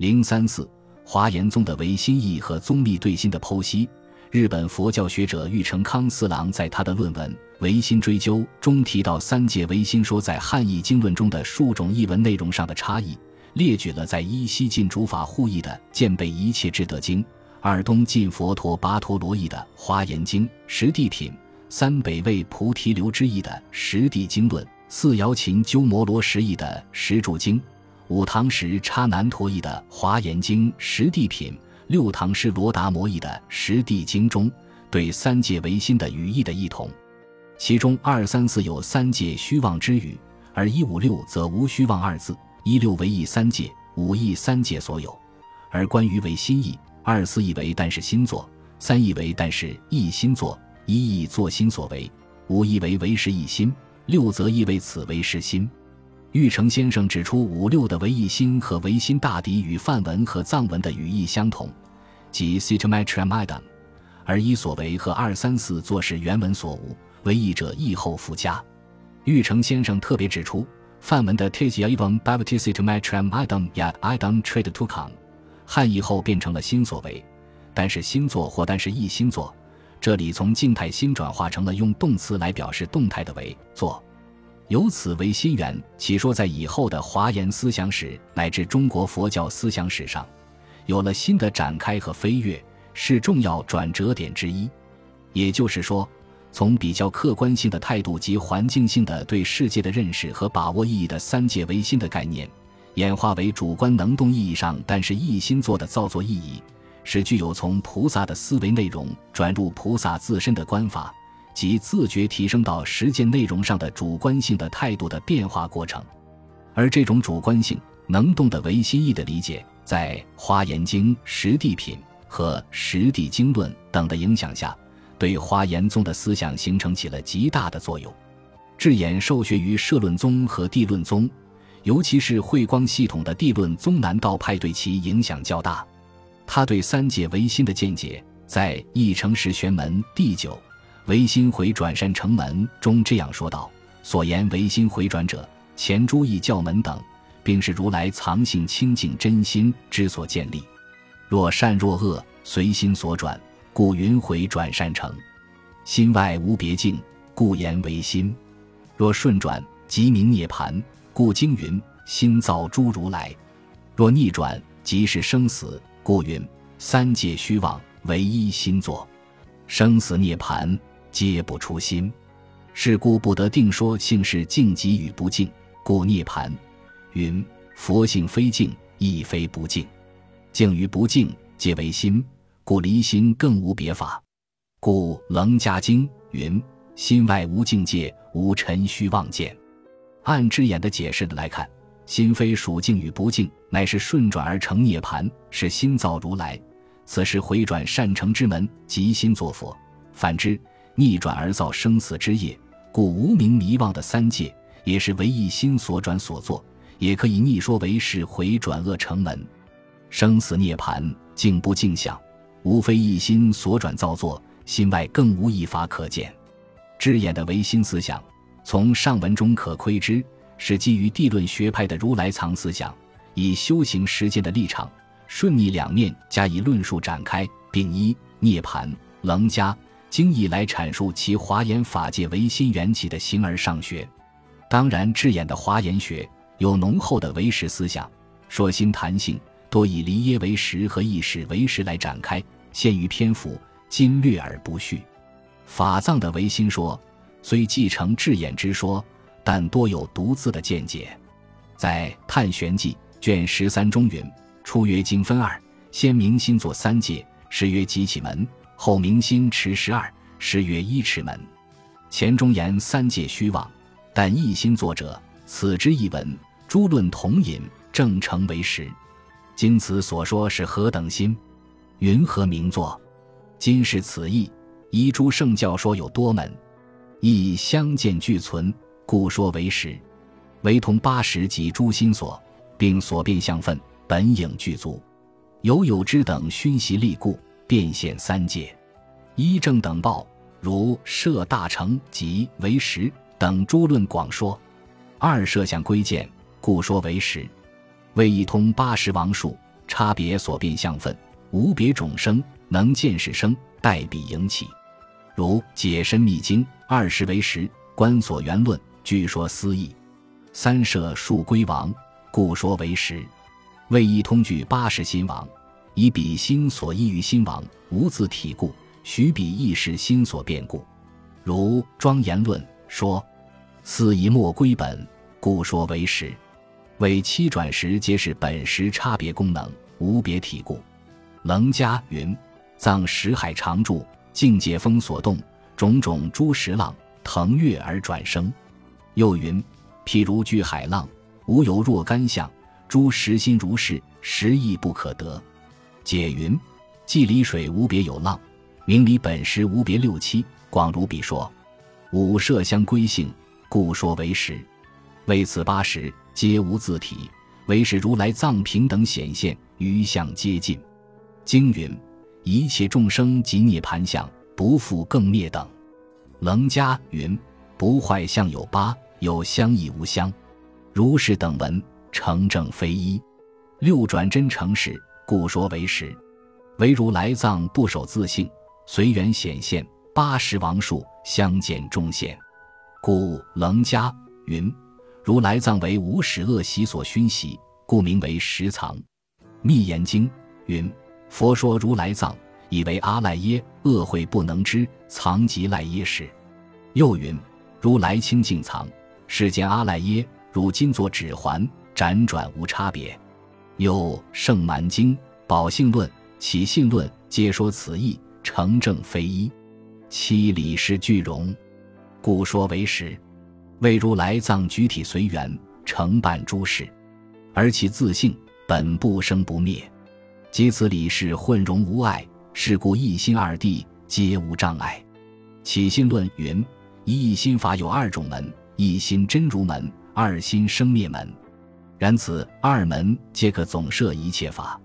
零三四华严宗的唯心义和宗密对心的剖析。日本佛教学者玉成康四郎在他的论文《唯心追究》中提到三界唯心说在汉译经论中的数种译文内容上的差异，列举了在依西晋主法互译的《见备一切智德经》，二东晋佛陀跋陀罗译的《华严经》十地品，三北魏菩提流之译的《十地经论》，四瑶琴鸠摩罗什译的《十住经》，五唐时插南陀译的《华严经》十地品。六唐诗罗达摩译的《十地经》中对三界唯心的语义的异同，其中二三四有三界虚妄之语，而一五六则无虚妄二字。一六为意三界，五意三界所有。而关于唯心意，二四意为但是心作，三意为但是一心作，一意作心所为，五意为为是一心，六则意为此为是心。玉成先生指出，五六的唯一心和唯心大敌与梵文和藏文的语义相同。即 c i t a m a t r a m i d a m 而一所为和二三四作是原文所无，为译者译后附加。玉成先生特别指出，梵文的 Tziyavam Baptisitmatram Idam Yat Idam Trade Tukang，汉译后变成了心所为，但是心作或但是一心作，这里从静态心转化成了用动词来表示动态的为作，由此为心源，起说在以后的华严思想史乃至中国佛教思想史上。有了新的展开和飞跃，是重要转折点之一。也就是说，从比较客观性的态度及环境性的对世界的认识和把握意义的三界唯心的概念，演化为主观能动意义上但是一心做的造作意义，是具有从菩萨的思维内容转入菩萨自身的观法及自觉提升到实践内容上的主观性的态度的变化过程。而这种主观性能动的唯心意的理解。在《华严经》《十地品》和《十地经论》等的影响下，对华严宗的思想形成起了极大的作用。智俨受学于摄论宗和地论宗，尤其是慧光系统的地论宗南道派对其影响较大。他对三界唯心的见解，在《一成十玄门》第九“唯心回转善成门”中这样说道：“所言唯心回转者，前诸义教门等。”并是如来藏性清净真心之所建立。若善若恶，随心所转，故云回转善成。心外无别境，故言为心。若顺转，即名涅盘，故经云心造诸如来。若逆转，即是生死，故云三界虚妄，唯一心作。生死涅盘，皆不出心。是故不得定说性是净极与不净，故涅盘。云佛性非净，亦非不净，净与不净皆为心，故离心更无别法。故《楞伽经》云：“心外无境界，无尘虚妄见。”按智眼的解释的来看，心非属净与不净，乃是顺转而成涅盘，是心造如来。此时回转善成之门，即心作佛；反之，逆转而造生死之业，故无名迷妄的三界，也是唯一心所转所作。也可以逆说为是回转恶成门，生死涅盘静不静想，无非一心所转造作，心外更无一法可见。智眼的唯心思想，从上文中可窥之，是基于地论学派的如来藏思想，以修行实践的立场，顺逆两面加以论述展开，并依涅盘、楞伽经义来阐述其华严法界唯心缘起的形而上学。当然，智眼的华严学。有浓厚的唯识思想，说心谈性，多以离耶为实和意识为实来展开，限于篇幅，今略而不叙。法藏的唯心说虽继承智眼之说，但多有独自的见解。在《探玄记》卷十三中云：“初曰经分二，先明心作三界，是曰极起门；后明心持十二，是曰一尺门。前中言三界虚妄，但一心作者，此之一文。”诸论同引，正成为实。今此所说是何等心？云何名作？今是此意。依诸圣教说有多门，亦相见俱存，故说为实。唯同八十及诸心所，并所变相分本影具足。有有之等熏习力故，变现三界。一正等报，如设大成及为实等诸论广说。二设相归见。故说为实，为一通八十王数，差别所变相分，无别种生，能见是生，代彼引起。如《解身密经》二十为十，观所缘论，据说思义。三舍数归王，故说为十。为一通具八十心王，以彼心所依于心王，无自体故，许彼亦是心所变故。如《庄严论》说：“四一莫归本，故说为实。为七转时，皆是本实差别功能，无别体故。”楞伽云：“藏识海常住，境界风所动，种种诸石浪腾跃而转生。”又云：“譬如巨海浪，无有若干相，诸实心如是，实亦不可得。”解云：“既离水无别有浪，明离本实无别六七。”广如比说，五摄相归性，故说为实。为此八十皆无自体，唯是如来藏平等显现，余相皆尽。经云：一切众生即涅盘相，不复更灭等。楞伽云：不坏相有八，有相亦无相。如是等闻，成正非一。六转真成实，故说为实。唯如来藏不守自性，随缘显现。八十王数相见众现，故楞伽云：如来藏为无始恶习所熏习，故名为十藏。密言经云：佛说如来藏，以为阿赖耶恶会不能知，藏即赖耶识。又云：如来清净藏，世间阿赖耶如金作指环，辗转无差别。又圣蛮经、宝性论、起信论皆说此意，成正非一。七理是具容，故说为实。未如来藏具体随缘，承办诸事，而其自性本不生不灭。即此理事混融无碍，是故一心二谛皆无障碍。起心论云：一心法有二种门，一心真如门，二心生灭门。然此二门皆可总摄一切法。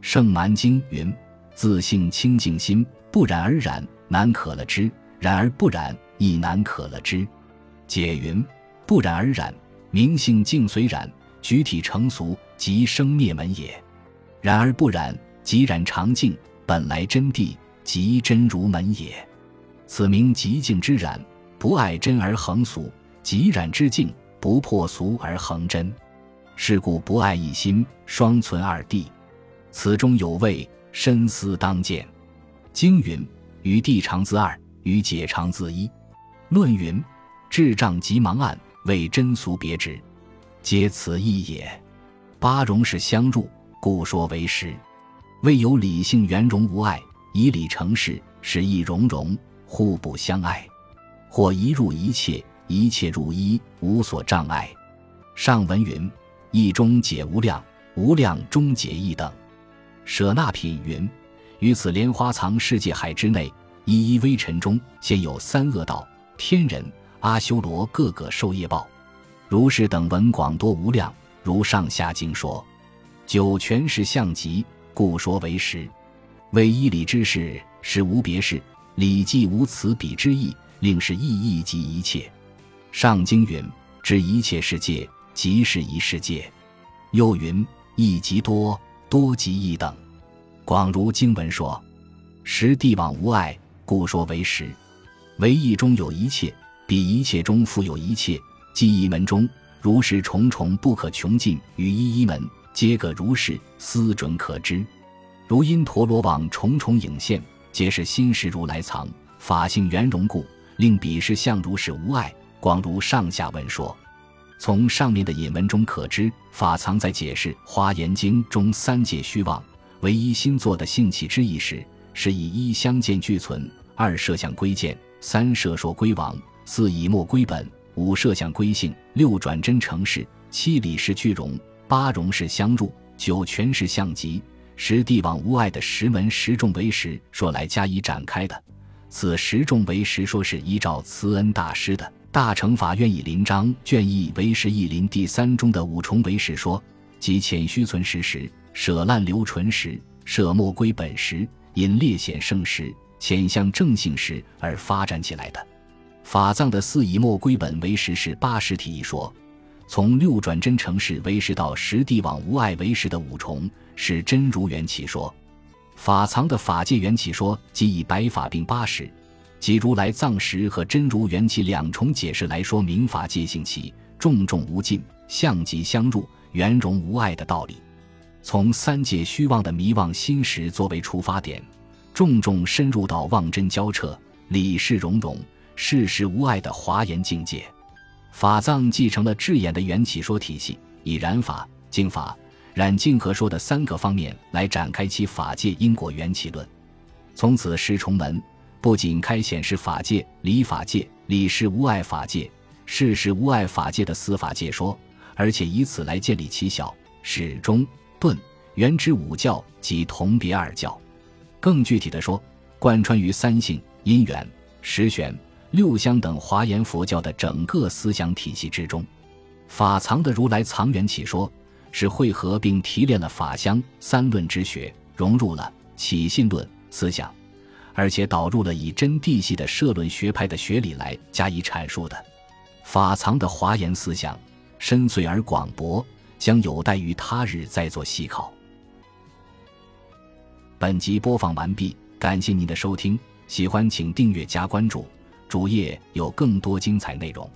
圣蛮经云：自性清净心，不染而染。难可了之，染而不染亦难可了之。解云：不染而染，明性净随染，举体成俗，即生灭门也；然而不染，即染常净，本来真谛，即真如门也。此名极净之染，不爱真而恒俗；极染之净，不破俗而恒真。是故不爱一心，双存二谛。此中有味，深思当见。经云。与地常自二，与解常自一。论云：智障即盲暗，为真俗别之，皆此意也。八荣是相入，故说为实。未有理性圆融无碍，以理成事，是亦融融，互不相爱。或一入一切，一切入一，无所障碍。上文云：一中解无量，无量中解一等。舍那品云。于此莲花藏世界海之内，一一微尘中，现有三恶道、天人、阿修罗，个个受业报。如是等闻广多无量，如上下经说。九全是相极，故说为实。为一理之事，实无别事，理既无此彼之意，令是意义及一切。上经云：知一切世界，即是一世界。又云：一即多，多即一等。广如经文说：“实地网无碍，故说为实。唯一中有一切，彼一切中复有一切。即一门中如是重重不可穷尽，于一一门皆个如是，思准可知。如因陀罗网重重影现，皆是心识如来藏，法性圆融故，令彼是相如是无碍。广如上下文说。从上面的引文中可知，法藏在解释《华严经》中三界虚妄。”唯一心作的性起之意时，是以一相见俱存，二摄相归见，三摄说归王，四以末归本，五摄相归性，六转真成事，七理事俱融，八容事相入，九全是相集，十地网无碍的十门十众为实说来加以展开的。此十众为实说是依照慈恩大师的《大乘法院以临章卷一为实义林》第三中的五重为实说，即浅虚存实时。舍烂留纯时，舍莫归本时，因烈显圣时，潜向正性时而发展起来的。法藏的四以莫归本为实是八十体一说，从六转真成实为实到实地往无碍为实的五重是真如缘起说。法藏的法界缘起说，即以百法并八识，即如来藏识和真如缘起两重解释来说明法界性起，重重无尽，相即相入，圆融无碍的道理。从三界虚妄的迷妄心识作为出发点，重重深入到妄真交彻、理事融融、事实无碍的华严境界。法藏继承了智眼的缘起说体系，以染法、净法。染净合说的三个方面来展开其法界因果缘起论，从此十重门不仅开显示法界、理法界、理事无碍法界、事实无碍法界的司法界说，而且以此来建立其小、始终、顿、圆之五教及同别二教。更具体的说，贯穿于三性、因缘、十玄、六相等华严佛教的整个思想体系之中。法藏的如来藏缘起说。是汇合并提炼了法相三论之学，融入了起信论思想，而且导入了以真谛系的社论学派的学理来加以阐述的。法藏的华严思想深邃而广博，将有待于他日再做细考。本集播放完毕，感谢您的收听，喜欢请订阅加关注，主页有更多精彩内容。